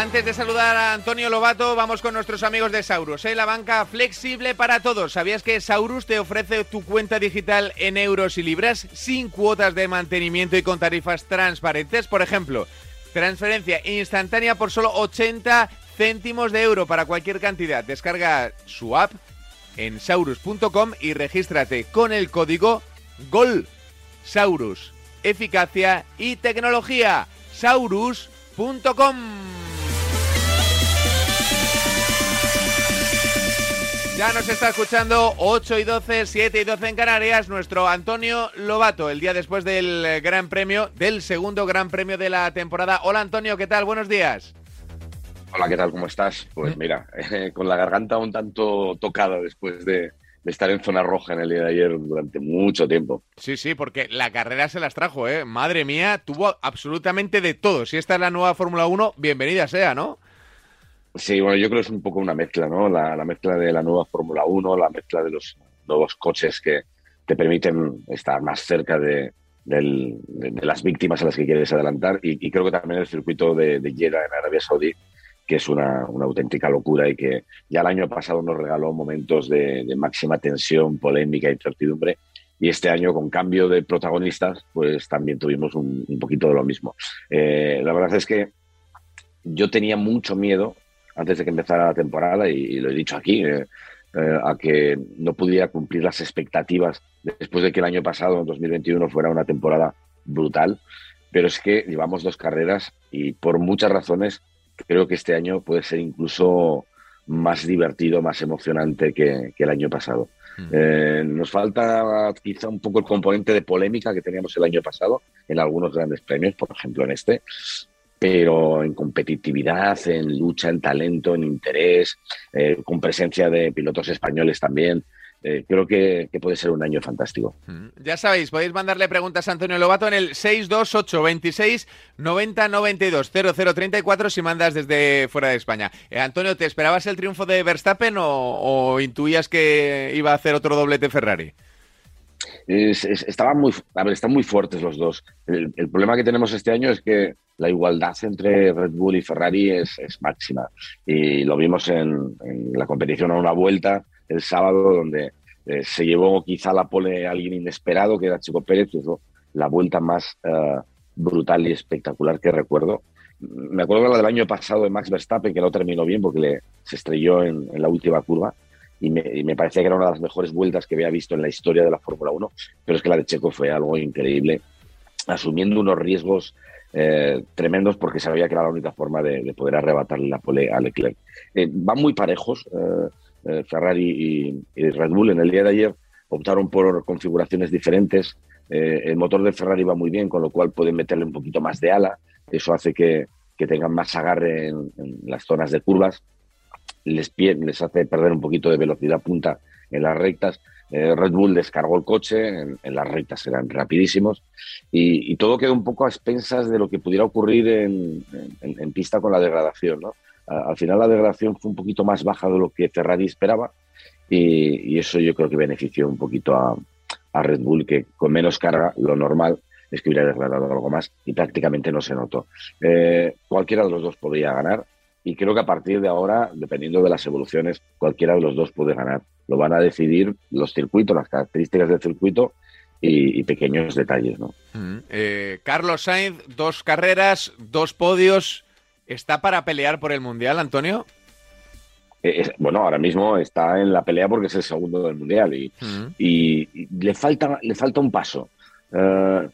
Antes de saludar a Antonio Lobato, vamos con nuestros amigos de Saurus, ¿eh? la banca flexible para todos. ¿Sabías que Saurus te ofrece tu cuenta digital en euros y libras sin cuotas de mantenimiento y con tarifas transparentes? Por ejemplo, transferencia instantánea por solo 80 céntimos de euro para cualquier cantidad. Descarga su app en saurus.com y regístrate con el código GOL. Saurus, eficacia y tecnología. Saurus.com. Ya nos está escuchando 8 y 12, 7 y 12 en Canarias, nuestro Antonio Lobato, el día después del Gran Premio, del segundo Gran Premio de la temporada. Hola Antonio, ¿qué tal? Buenos días. Hola, ¿qué tal? ¿Cómo estás? Pues mira, eh, con la garganta un tanto tocada después de, estar en zona roja en el día de ayer durante mucho tiempo. Sí, sí, porque la carrera se las trajo, ¿eh? Madre mía, tuvo absolutamente de todo. Si esta es la nueva Fórmula 1, bienvenida sea, ¿no? Sí, bueno, yo creo que es un poco una mezcla, ¿no? La, mezcla de la nueva Fórmula 1, la mezcla de los nuevos coches que te permiten estar más cerca de, las víctimas a las que quieres adelantar y, creo que también el circuito de, de Jeddah en Arabia Saudí, que es una, auténtica locura y que ya el año pasado nos regaló momentos de, máxima tensión, polémica, incertidumbre y este año con cambio de protagonistas pues también tuvimos un, poquito de lo mismo. Eh, la verdad es que yo tenía mucho miedo antes de que empezara la temporada, y, lo he dicho aquí, eh, eh, a que no pudiera cumplir las expectativas después de que el año pasado, en 2021, fuera una temporada brutal. Pero es que llevamos dos carreras y por muchas razones creo que este año puede ser incluso más divertido, más emocionante que, el año pasado. Mm. Eh, nos falta quizá un poco el componente de polémica que teníamos el año pasado en algunos grandes premios, por ejemplo en este, pero en competitividad, en lucha, en talento, en interés, eh, con presencia de pilotos españoles también. Eh, creo que, puede ser un año fantástico. Mm, ya sabéis, podéis mandarle preguntas a Antonio Lobato en el 628 26 90 92 0034 si mandas desde fuera de España. Eh, Antonio, ¿te esperabas el triunfo de Verstappen o, intuías que iba a hacer otro doblete Ferrari? Estaban muy, a ver, están muy fuertes los dos. El, problema que tenemos este año es que la igualdad entre Red Bull y Ferrari es, máxima. Y lo vimos en, la competición a una vuelta el sábado, donde eh, se llevó quizá la pole a alguien inesperado, que era Chico Pérez, que hizo la vuelta más eh, brutal y espectacular que recuerdo. Me acuerdo de la del año pasado de Max Verstappen, que no terminó bien porque le, se estrelló en la última curva y me, parecía que era una de las mejores vueltas que había visto en la historia de la Fórmula 1, pero es que la de Checo fue algo increíble, asumiendo unos riesgos eh, tremendos porque sabía que era la única forma de, poder arrebatarle la pole a Leclerc. Eh, van muy parejos eh, Ferrari y, Red Bull. En el día de ayer optaron por configuraciones diferentes. el motor de Ferrari va muy bien, con lo cual pueden meterle un poquito más de ala. Eso hace que, tengan más agarre en las zonas de curvas les, hace perder un poquito de velocidad punta en las rectas. Eh, Red Bull descargó el coche, en, las rectas eran rapidísimos y, todo quedó un poco a expensas de lo que pudiera ocurrir en, pista con la degradación. al final la degradación fue un poquito más baja de lo que Ferrari esperaba y, eso yo creo que benefició un poquito a, Red Bull, que con menos carga, lo normal es que hubiera degradado algo más y prácticamente no se notó. Eh, cualquiera de los dos podía ganar y creo que a partir de ahora, dependiendo de las evoluciones, cualquiera de los dos puede ganar. Lo van a decidir los circuitos, las características del circuito y, pequeños detalles. ¿no? Mm, eh, Carlos Sainz, dos carreras, dos podios. ¿Está para pelear por el Mundial, Antonio? Eh, bueno, ahora mismo está en la pelea porque es el segundo del Mundial y, mm. le, falta, le falta un paso. Eh,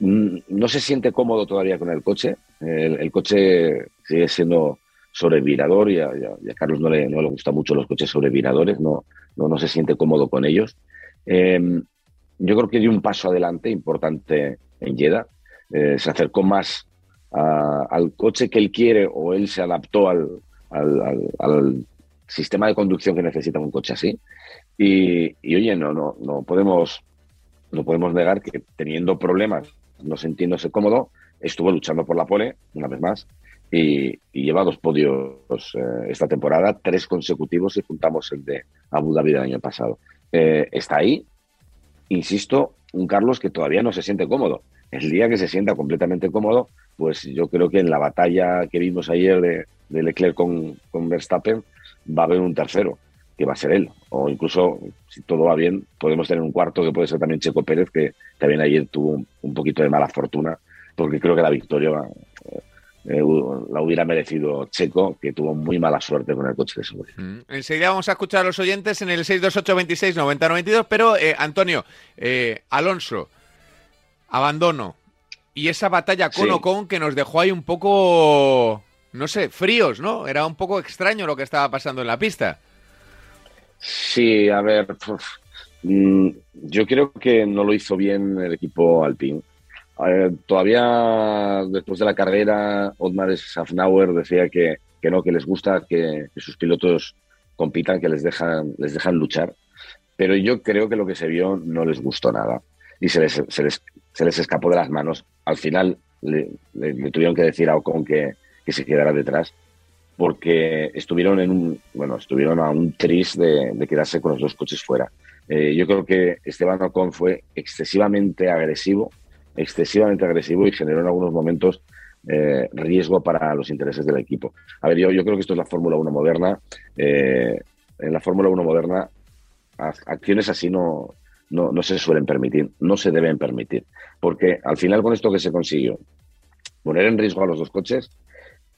no se siente cómodo todavía con el coche. el coche sigue siendo sobrevirador y a, Carlos no le, no le gustan mucho los coches sobreviradores, no, no, no se siente cómodo con ellos. Em, yo creo que dio un paso adelante importante en Jeddah. Eh, se acercó más al coche que él quiere o él se adaptó al, al, sistema de conducción que necesita un coche así. Y, y, oye, no, no, no, podemos, no podemos negar que teniendo problemas, no sintiéndose cómodo, estuvo luchando por la pole, una vez más, y, lleva dos podios eh, esta temporada, tres consecutivos y juntamos el de Abu Dhabi del año pasado. Eh, está ahí, insisto, un Carlos que todavía no se siente cómodo. El día que se sienta completamente cómodo, pues yo creo que en la batalla que vimos ayer de, Leclerc con, Verstappen, va a haber un tercero, que va a ser él. O incluso, si todo va bien, podemos tener un cuarto que puede ser también Checo Pérez, que también ayer tuvo un, poquito de mala fortuna, porque creo que la victoria eh, eh, la hubiera merecido Checo, que tuvo muy mala suerte con el coche de seguridad. Mm. Enseguida vamos a escuchar a los oyentes en el 628 26 90 92, pero eh, Antonio, Alonso, abandono. Y esa batalla con Ocon que nos dejó ahí un poco, no sé, fríos, ¿no? Era un poco extraño lo que estaba pasando en la pista. Sí, a ver, mm, yo creo que no lo hizo bien el equipo Todavía después de la carrera, Otmar Safnauer decía que, no, que les gusta que, sus pilotos compitan, que les dejan, les dejan luchar. Pero yo creo que lo que se vio no les gustó nada y se les, se les, se les escapó de las manos. Al final le, tuvieron que decir a Ocon que, que, se quedara detrás porque estuvieron en un bueno estuvieron a un tris de, quedarse con los dos coches fuera. Eh, yo creo que Esteban Ocon fue excesivamente agresivo, excesivamente agresivo y generó en algunos momentos eh, riesgo para los intereses del equipo. A ver, yo, creo que esto es la Fórmula 1 moderna. Eh, en la Fórmula 1 moderna acciones así no, no, no se suelen permitir, no se deben permitir. Porque al final con esto que se consiguió, poner en riesgo a los dos coches,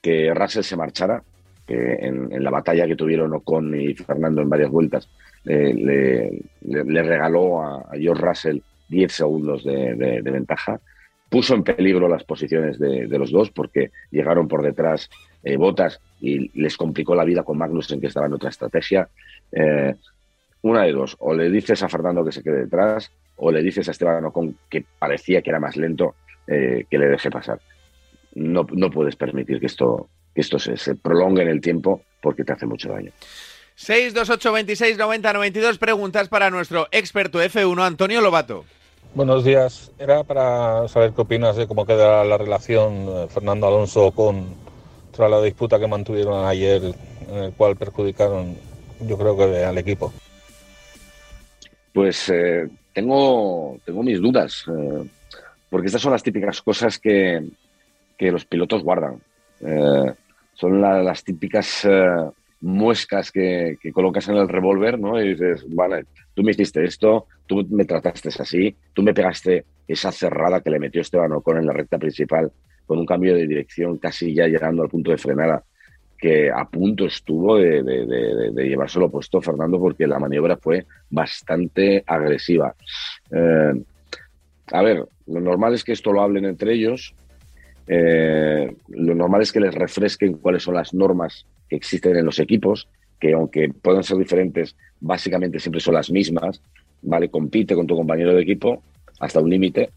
que Russell se marchara, que en, la batalla que tuvieron Ocon y Fernando en varias vueltas, le, le, regaló a, George Russell 10 segundos de, ventaja, puso en peligro las posiciones de, los dos porque llegaron por detrás eh, botas y les complicó la vida con Magnus en que estaba en otra estrategia. Eh, una de dos, o le dices a Fernando que se quede detrás, o le dices a Esteban Ocon, que parecía que era más lento, eh, que le deje pasar. No, no puedes permitir que esto, que esto se, prolongue en el tiempo porque te hace mucho daño. 628 26 90 92 preguntas para nuestro experto F1 Antonio Lobato. Buenos días. Era para saber qué opinas de cómo queda la relación eh, Fernando Alonso con tras la disputa que mantuvieron ayer, en el cual perjudicaron, yo creo que al equipo. Pues eh, tengo, tengo mis dudas, eh, porque estas son las típicas cosas que, los pilotos guardan. Eh, son las típicas muescas que, colocas en el revólver, ¿no? Y dices, vale, tú me hiciste esto, tú me trataste así, tú me pegaste esa cerrada que le metió Esteban Ocon en la recta principal con un cambio de dirección casi ya llegando al punto de frenada que a punto estuvo de, de, llevárselo puesto Fernando porque la maniobra fue bastante agresiva. Eh, a ver, lo normal es que esto lo hablen entre ellos, eh, lo normal es que les refresquen cuáles son las normas que existen en los equipos, que aunque puedan ser diferentes, básicamente siempre son las mismas, ¿vale? Compite con tu compañero de equipo hasta un límite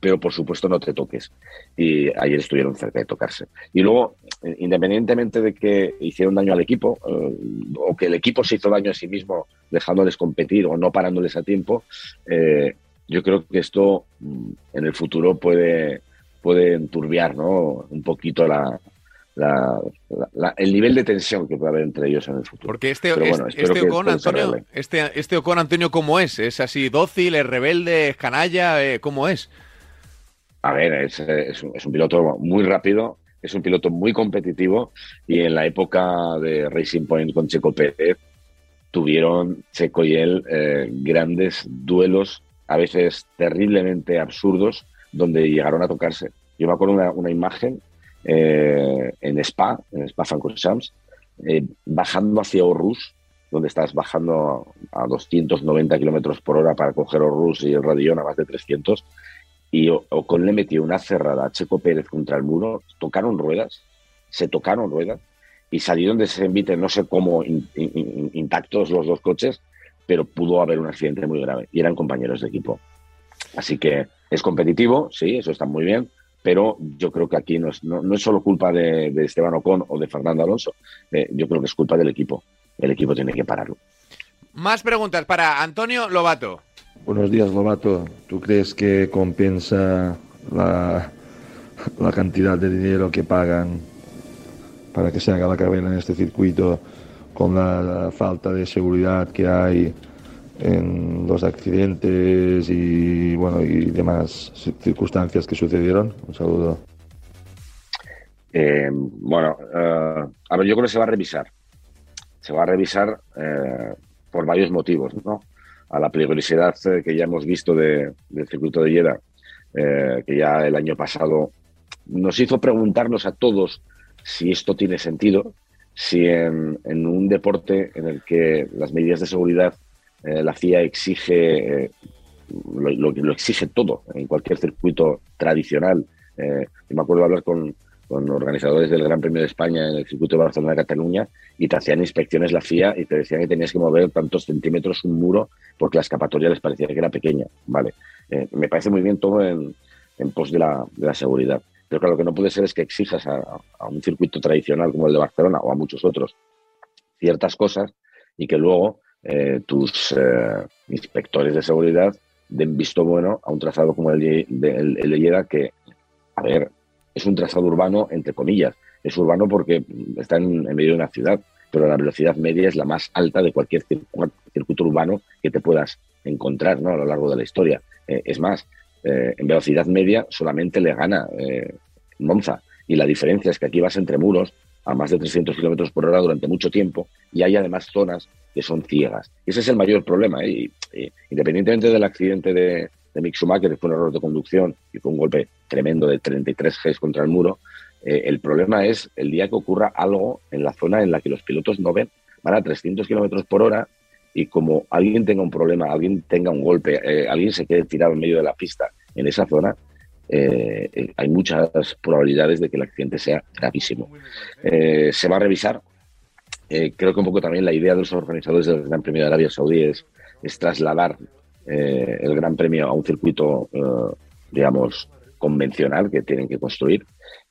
pero por supuesto no te toques. Y ayer estuvieron cerca de tocarse. Y luego, eh, independientemente de que hicieron daño al equipo, eh, o que el equipo se hizo daño a sí mismo dejándoles competir o no parándoles a tiempo, yo creo que esto mm, en el futuro puede, puede enturbiar ¿no? un poquito la, el nivel de tensión que puede haber entre ellos en el futuro. Porque este, este, este Ocon, Antonio, este, este Ocon, Antonio, ¿cómo es? ¿Es así dócil, es rebelde, es canalla? ¿Cómo es? a ver, es, un, piloto muy rápido, es un piloto muy competitivo y en la época de Racing Point con Checo Pérez tuvieron Checo y él eh, grandes duelos, a veces terriblemente absurdos, donde llegaron a tocarse. Yo me acuerdo una, imagen eh, en Spa, en Spa Francorchamps, eh, bajando hacia Orrus, donde estás bajando a 290 kilómetros por hora para coger Orrus y el Radillon a más de 300 y Ocon le metió una cerrada a Checo Pérez contra el muro, tocaron ruedas, se tocaron ruedas y salieron de ese envite, no sé cómo, intactos los dos coches, pero pudo haber un accidente muy grave y eran compañeros de equipo. Así que es competitivo, sí, eso está muy bien, pero yo creo que aquí no es, no, es solo culpa de, Esteban Ocon o de Fernando Alonso, eh, yo creo que es culpa del equipo. El equipo tiene que pararlo. Más preguntas para Antonio Lobato. Buenos días, Lobato. ¿Tú crees que compensa la, la cantidad de dinero que pagan para que se haga la carrera en este circuito con la, falta de seguridad que hay en los accidentes y bueno y demás circunstancias que sucedieron? Un saludo. Eh, bueno, eh, a ver, yo creo que se va a revisar. Se va a revisar eh, por varios motivos, ¿no? A la peligrosidad que ya hemos visto del circuito de Lleda, que ya el año pasado nos hizo preguntarnos a todos si esto tiene sentido, si en, un deporte en el que las medidas de seguridad la FIA exige lo, lo, exige todo en cualquier circuito tradicional. Eh, me acuerdo de hablar con, organizadores del Gran Premio de España en el circuito de Barcelona-Cataluña y te hacían inspecciones la FIA y te decían que tenías que mover tantos centímetros un muro porque la escapatoria les parecía que era pequeña. Vale, eh, me parece muy bien todo en, pos de la, seguridad. Pero claro, lo que no puede ser es que exijas a, un circuito tradicional como el de Barcelona o a muchos otros ciertas cosas y que luego eh, tus eh, inspectores de seguridad den visto bueno a un trazado como el de, el, que, a ver, es un trazado urbano, entre comillas. Es urbano porque está en, medio de una ciudad, pero la velocidad media es la más alta de cualquier circuito urbano que te puedas encontrar ¿no? a lo largo de la historia. Eh, es más, en velocidad media solamente le gana Monza. Y la diferencia es que aquí vas entre muros a más de 300 kilómetros por hora durante mucho tiempo y hay además zonas que son ciegas. ese es el mayor problema. ¿eh? Y, independientemente del accidente de, de que fue un error de conducción y fue un golpe tremendo de 33 Gs contra el muro, eh, el problema es el día que ocurra algo en la zona en la que los pilotos no ven, van a 300 kilómetros por hora y como alguien tenga un problema, alguien tenga un golpe, eh, alguien se quede tirado en medio de la pista en esa zona, eh, hay muchas probabilidades de que el accidente sea gravísimo. se va a revisar. creo que un poco también la idea de los organizadores del Gran Premio de Arabia Saudí es, trasladar el Gran Premio a un circuito, digamos, convencional que tienen que construir.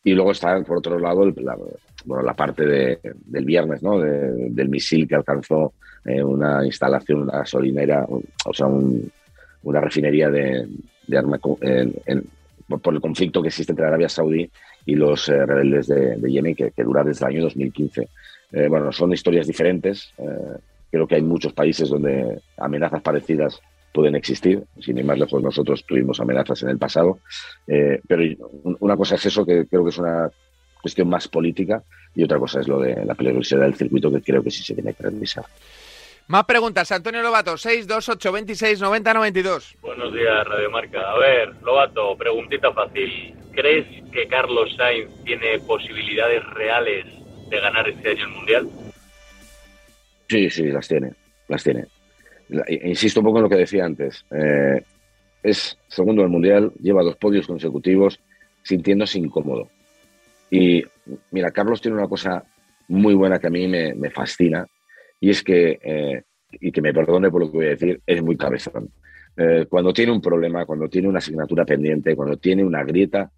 Y luego está, por otro lado, la, bueno, la parte de, del viernes, ¿no? del misil que alcanzó eh, una instalación, una gasolinera, o sea, una refinería de, de arma en, por el conflicto que existe entre Arabia Saudí y los eh, rebeldes de, Yemen, que, dura desde el año 2015. Eh, bueno, son historias diferentes. creo que hay muchos países donde amenazas parecidas pueden existir. Sin ir más lejos, nosotros tuvimos amenazas en el pasado. Eh, pero una cosa es eso, que creo que es una cuestión más política, y otra cosa es lo de la peligrosidad del circuito, que creo que sí se tiene que revisar. Más preguntas, Antonio Lobato, 628 26 90 92. Buenos días, Radio Marca. A ver, Lobato, preguntita fácil. ¿Crees que Carlos Sainz tiene posibilidades reales de ganar este año el Mundial? Sí, sí, las tiene, las tiene insisto un poco en lo que decía antes. Eh, es segundo del Mundial, lleva dos podios consecutivos, sintiéndose incómodo. Y mira, Carlos tiene una cosa muy buena que a mí me, fascina, y es que, eh, y que me perdone por lo que voy a decir, es muy cabezón. Eh, cuando tiene un problema, cuando tiene una asignatura pendiente, cuando tiene una grieta,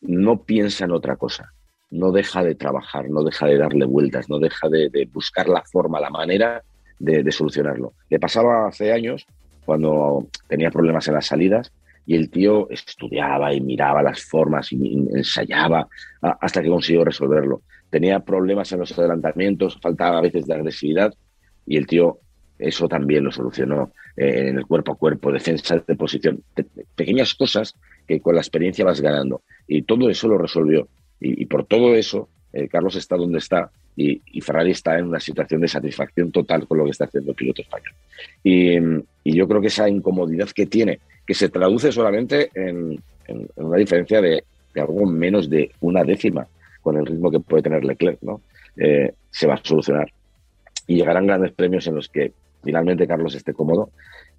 no piensa en otra cosa. No deja de trabajar, no deja de darle vueltas, no deja de buscar la forma, la manera de, solucionarlo. Le pasaba hace años, cuando tenía problemas en las salidas, y el tío estudiaba y miraba las formas y ensayaba hasta que consiguió resolverlo. Tenía problemas en los adelantamientos, faltaba a veces de agresividad y el tío eso también lo solucionó eh, en el cuerpo a cuerpo, defensa de posición, pequeñas cosas que con la experiencia vas ganando. Y todo eso lo resolvió. Y, por todo eso, eh, Carlos está donde está y, Ferrari está en una situación de satisfacción total con lo que está haciendo el piloto español. Y, yo creo que esa incomodidad que tiene, que se traduce solamente en, una diferencia de, algo menos de una décima con el ritmo que puede tener Leclerc, ¿no? Eh, se va a solucionar. Y llegarán grandes premios en los que finalmente Carlos esté cómodo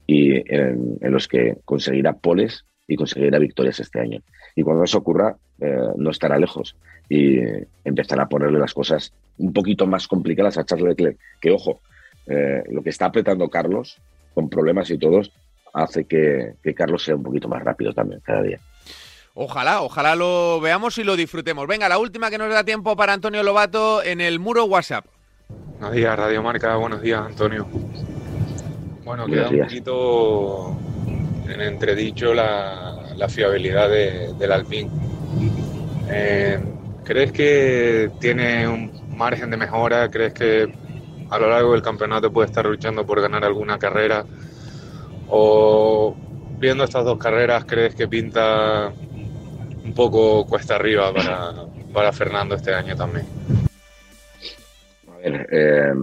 y en, los que conseguirá poles y conseguirá victorias este año. Y cuando eso ocurra, eh, no estará lejos y empezará a ponerle las cosas un poquito más complicadas a Charles Leclerc. Que ojo, eh, lo que está apretando Carlos, con problemas y todos, hace que, Carlos sea un poquito más rápido también cada día. Ojalá, ojalá lo veamos y lo disfrutemos. Venga, la última que nos da tiempo para Antonio Lobato en el muro WhatsApp. Buenos días, Radio Marca. Buenos días, Antonio. Bueno, queda un poquito en entredicho la, fiabilidad del Alpine. Eh, ¿Crees que tiene un margen de mejora? ¿Crees que a lo largo del campeonato puede estar luchando por ganar alguna carrera? ¿O viendo estas dos carreras crees que pinta un poco cuesta arriba para, para Fernando este año también. Eh,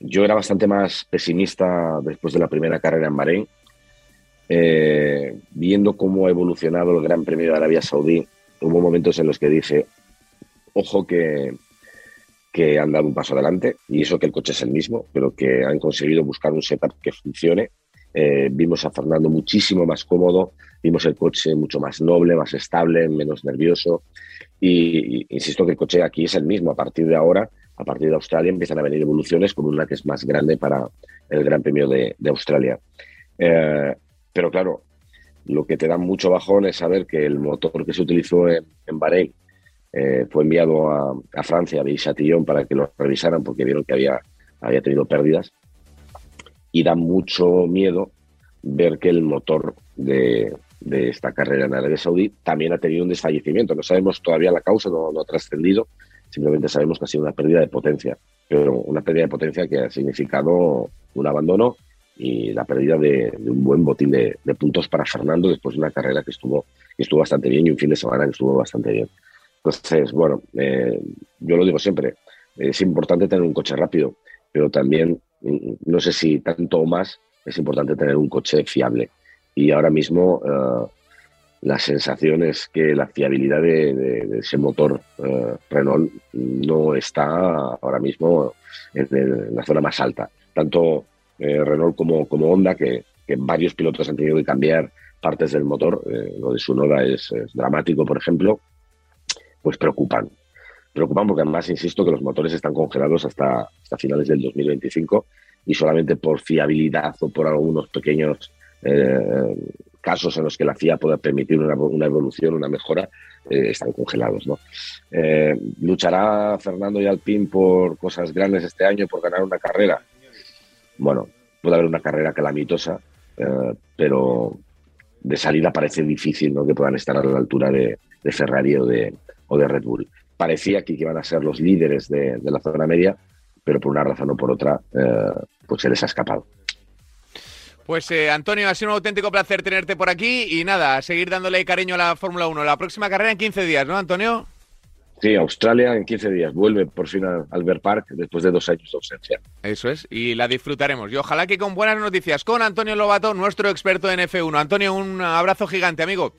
yo era bastante más pesimista después de la primera carrera en Bahrein. Eh, viendo cómo ha evolucionado el Gran Premio de Arabia Saudí, hubo momentos en los que dije, ojo que, que han dado un paso adelante, y eso que el coche es el mismo, pero que han conseguido buscar un setup que funcione. Eh, vimos a Fernando muchísimo más cómodo, vimos el coche mucho más noble, más estable, menos nervioso. Y, insisto que el coche aquí es el mismo. A partir de ahora, a partir de Australia, empiezan a venir evoluciones con una que es más grande para el Gran Premio de, Australia. Eh, pero claro, lo que te da mucho bajón es saber que el motor que se utilizó en, Bahrein eh, fue enviado a, Francia, a Chatillon, para que lo revisaran porque vieron que había, había tenido pérdidas. Y da mucho miedo ver que el motor de, esta carrera en Arabia Saudí también ha tenido un desfallecimiento. No sabemos todavía la causa, no, no ha trascendido, simplemente sabemos que ha sido una pérdida de potencia, pero una pérdida de potencia que ha significado un abandono y la pérdida de, un buen botín de, puntos para Fernando después de una carrera que estuvo, estuvo bastante bien y un fin de semana que estuvo bastante bien. Entonces, bueno, eh, yo lo digo siempre, es importante tener un coche rápido, pero también, mm, no sé si tanto o más, es importante tener un coche fiable. Y ahora mismo eh, la sensación es que la fiabilidad de, ese motor eh, Renault no está ahora mismo en, la zona más alta. Tanto eh, Renault como, como Honda, que, varios pilotos han tenido que cambiar partes del motor, eh, lo de su Noda es, dramático, por ejemplo, pues preocupan. Preocupan porque además, insisto, que los motores están congelados hasta, hasta finales del 2025 y solamente por fiabilidad o por algunos pequeños casos en los que la FIA pueda permitir una, evolución, una mejora, están congelados. ¿no? ¿Luchará Fernando y Alpine por cosas grandes este año, por ganar una carrera? bueno, puede haber una carrera calamitosa, eh, pero de salida parece difícil que puedan estar a la altura de, Ferrari o de, o de, Red Bull. Parecía que iban a ser los líderes de, la zona media, pero por una razón o por otra, eh, pues se les ha escapado. Pues eh, Antonio, ha sido un auténtico placer tenerte por aquí y nada, a seguir dándole cariño a la Fórmula 1. La próxima carrera en 15 días, ¿no, Antonio? Sí, Australia en 15 días. Vuelve por fin al Albert Park después de dos años de ausencia. Eso es, y la disfrutaremos. Y ojalá que con buenas noticias con Antonio Lobato, nuestro experto en F1. Antonio, un abrazo gigante, amigo.